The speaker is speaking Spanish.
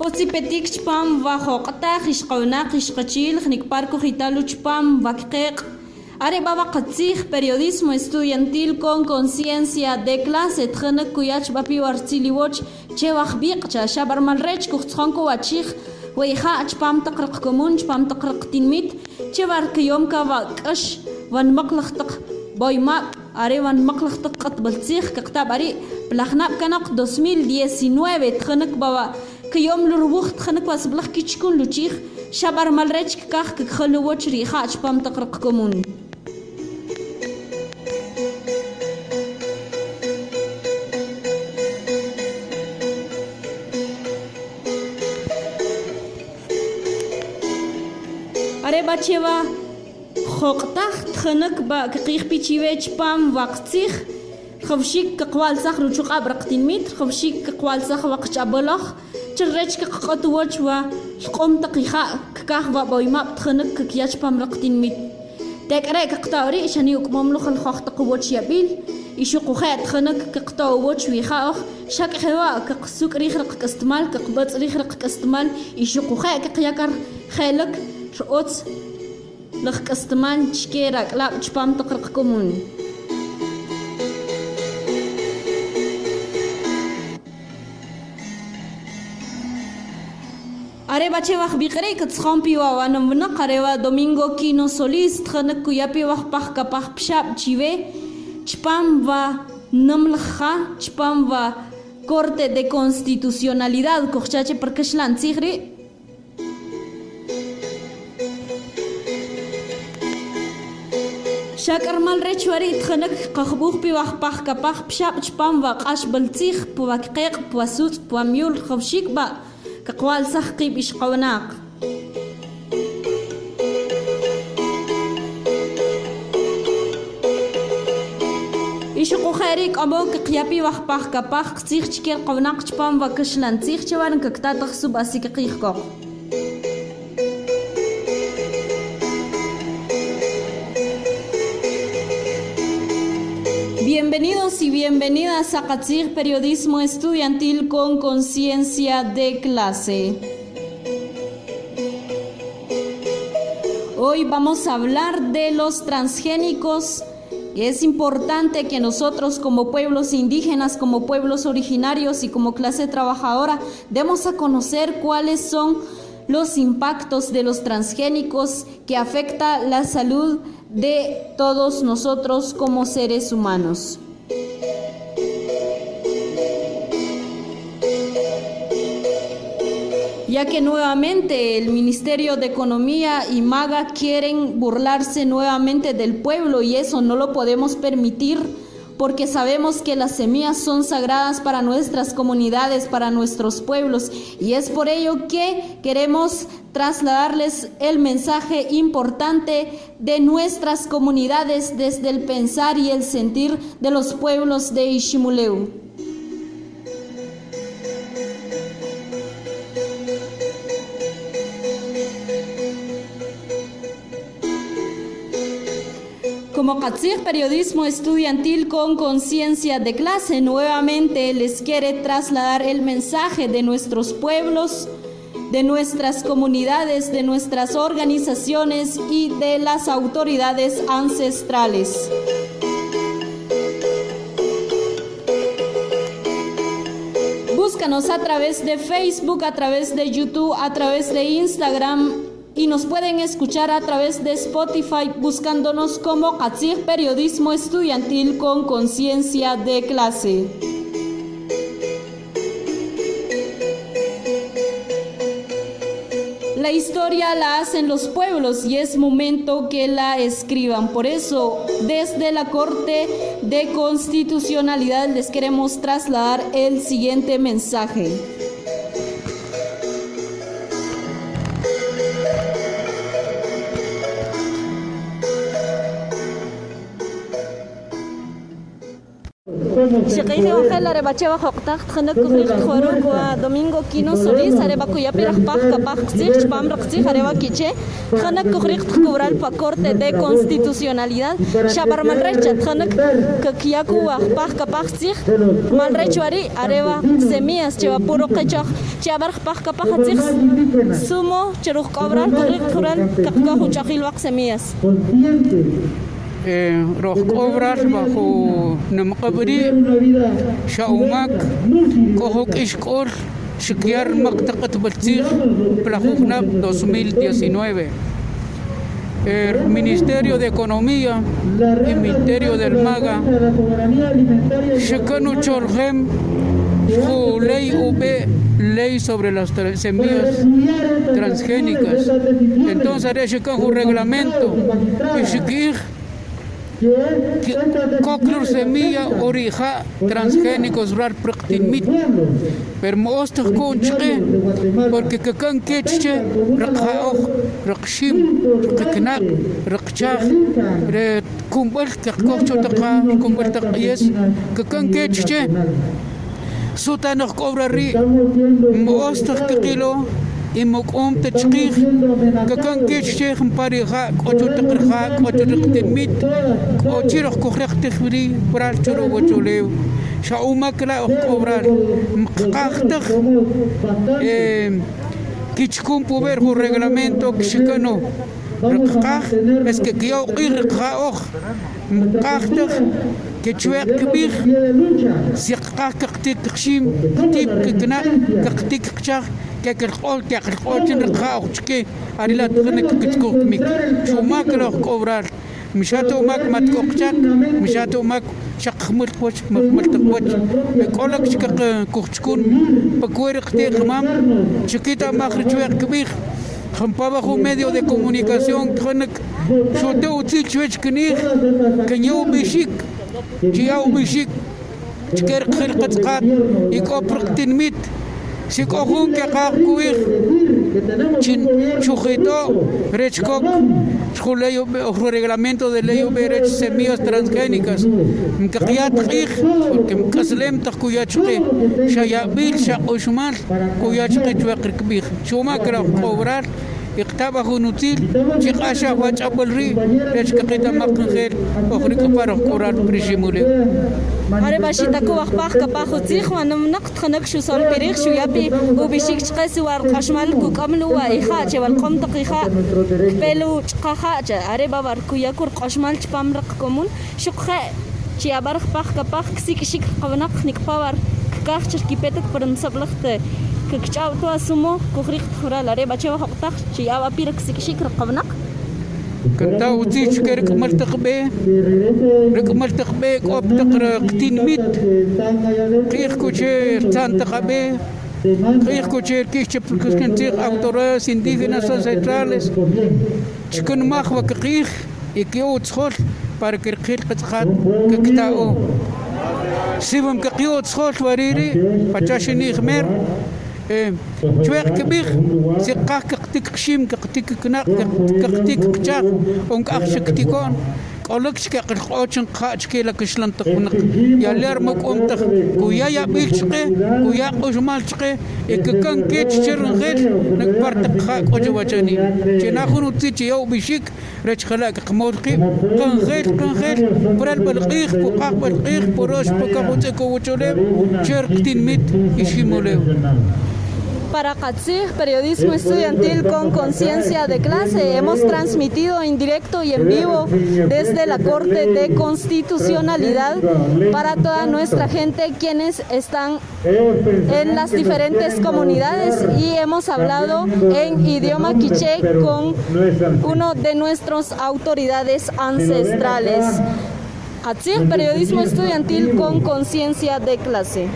Osipetiqchpam wajuqta qishqawna qishqachil qnikparku qitaluchpam wakqeq Are baba qatzij periodismo estudiantil con conciencia de clase tkhana kuyach bapi wartziliwoch chewaj biqcha shabar malrech kuxtzhonku wachij wayha achpam taqrq komun chpam taqrq tinmit chevar kiyomka waqash wanmaqlaqtaq boymaq are wanmaqlaqtaq qatbaltzij kaqtab ari plajnab kanaq 2019 tkhana baba كيوم لروخ تخنك واس بلخ كيشكون لوچيخ شبر مالريچ كاخ كخلو وچ ريخا چپام تقرق كمون are bachewa خوقتخ تخنك با كقيخ بيتشيويتش بام وقتيخ خفشيك كقوال سخ روچو قبر قتين ميت خفشيك كقوال chirrechka qaq'atuwachwa lq'umta qikaqkaqwa boymapta qhaniq kikyachpam raqtinmit tek'reka qtawri' xani uk'momlujan hojta quwach yab'il ixuquje't qhaniq qaqtawwach wija'oj xak'jewa' qaqsuk' rij qak'astamal qaqb'atz' rij qak'astamal ixuquje' qaqyakar je'lek rotz laj k'astamal chke rak'lab' chpam taq raqk'umuni Arrebatxebak bigreik tzkompiwa wanomnak areba Domingo Kino Solís tjanak kuyapewak pajkapaj pxap chive chpamba nomlja chpamba Corte de Constitucionalidad kochache parkashlan tzigri شاکرمال رچواری تخنک قخبوخ پی وخ پخ کپخ پشاب چپام و قاش بلتیخ پوکقیق پوسوت پومیول خوشیک با كقوال سحقي بيش قوناق يشقو خيريك أبوك قيابي وخ بخ كبخ قتيخ چكير قوناق چبام وكشلان تيخ چوان ككتا Bienvenidos y bienvenidas a Katzir Periodismo Estudiantil con Conciencia de Clase. Hoy vamos a hablar de los transgénicos. Es importante que nosotros como pueblos indígenas, como pueblos originarios y como clase trabajadora demos a conocer cuáles son los impactos de los transgénicos que afecta la salud de todos nosotros como seres humanos. ya que nuevamente el Ministerio de Economía y MAGA quieren burlarse nuevamente del pueblo y eso no lo podemos permitir porque sabemos que las semillas son sagradas para nuestras comunidades, para nuestros pueblos, y es por ello que queremos trasladarles el mensaje importante de nuestras comunidades desde el pensar y el sentir de los pueblos de Ishimuleu. Como Katzir Periodismo Estudiantil con Conciencia de Clase, nuevamente les quiere trasladar el mensaje de nuestros pueblos, de nuestras comunidades, de nuestras organizaciones y de las autoridades ancestrales. Búscanos a través de Facebook, a través de YouTube, a través de Instagram y nos pueden escuchar a través de Spotify buscándonos como Katzir Periodismo Estudiantil con Conciencia de Clase. La historia la hacen los pueblos y es momento que la escriban. Por eso, desde la Corte de Constitucionalidad les queremos trasladar el siguiente mensaje. Shiqiji wajel areba cheva joqtaq tkhana kukhriq khoro kwa Domingo Quino Solís areba kuya piraq paq kapaq qsij chpam raqsij areba kiche tkhana kukhriq tkubral pa Corte de Constitucionalidad shabar malrecha tkhana kakiyaku waj paq kapaq qsij malrech wari areba semillas cheva puro chabar paq kapaq qsij sumo tkubral kakka huchaqil waq semillas obras bajo namqabri shaumak kohok ishkor shikyar maktaqat baltzig plajujnab 2019 el Ministerio de Economía y Ministerio del MAGA Shekanu Cholgem su ley UB ley sobre las semillas transgénicas. Entonces un reglamento y koklursemiya oriha transgénicos rar priqtinmit per moostij konchqi porque kakan kechche riqja'oj riqxim riqiknaq riqchaj re kumb'al qeqkojcho taqa kumb'al taq'yes kakan kechche sutanoj k'obrarri moostij qiqilo إما قوم تشقيق ككن كيش شيخ مباري غاك أجو تقرخاك أجو تقتميت رخ كخرخ تخبري برال شرو وجوليو شاومك مكلا أخو برال مقاق تخ. كيش كيشكون بوبر هو الرجلمنتو كشكنو رقاق بس كيو قي رقاق مقاق تخ. كتشويق كبير سيقاق كقتيك قشيم كتيب كقنا كقتيك كتشاخ. كاكرقول كاكرقول تنرقا وتشكي أري لا تغنك كتكوك ميك شو ما كلوخ كوبرار مشاتو ماك ما تكوكشاك مشاتو ماك شق خمرت وش مخمرت وش يقولك شك كوكشكون بكوير قتي قمام شكيتا ماخرج ويق كبير خمبابا خو medio de comunicación خنك شو تو تيجوش كنيخ كان يوم بيشيك جياو بيشيك تكير خلقة قات يكوبرق تنميت سيكوخون كقاق كويخ chin sujeto rechkok ley reglamento de ley de semillas transgénicas mkaqyat qih porque mkaslem taqkuyachqi shayabil shaqoshmal kuyachqi chwaqir kbih shuma kra cobrar اقتابه نوتيل چې قاشا واچبل ری پېچ کې ته مقن خیر او خري کفر قران پرشي مولې آره باشی تکو وقت پاخ که پاخو تیخ و نم شو سال پریخ شو یا پی او وار قشمل کو کملو و ایخا چه وال قم تقیخا کپلو چقه خا چه آره باور رق لخته كشاو توا سمو كخريق تخرا لاري باتشي وحقتاخ شي أو ابيرك سكشيك رقبناك كنتا وتيش كرك مرتق بي رك مرتق بي كوب تقر قتين ميت كيخ كوشير تان تقبي قيخ كوشير كيش تبركس كنتيق أوتورس انديفيناس سنترالس تكون ماخ وكقيخ يكيو تخول بارك القيل قد خاد ككتاو سيبهم كقيو تخول وريري فتاشيني مير Чвер кбих, сикках кактик кшим, кактик кнак, кактик кчах, онк ахшик тикон. Олыкшке кырхочын качке лакышлан тыкмык. Яллер мык омтык. Куя я бикчке, куя кушмалчке, эккан кеччерн гел, нак партык хак ожвачани. Ченахун утичи яу бишик, رج خلاك قمورقي كان غير كان غير برا البلقيخ بقاق بلقيخ بروش بقاق وتكو وتوليب شرق تنميت يشي موليو Para Katzig, periodismo estudiantil con conciencia de clase, hemos transmitido en directo y en vivo desde la Corte de Constitucionalidad para toda nuestra gente quienes están en las diferentes comunidades y hemos hablado en idioma quiché con uno de nuestras autoridades ancestrales. Katzig, periodismo estudiantil con conciencia de clase.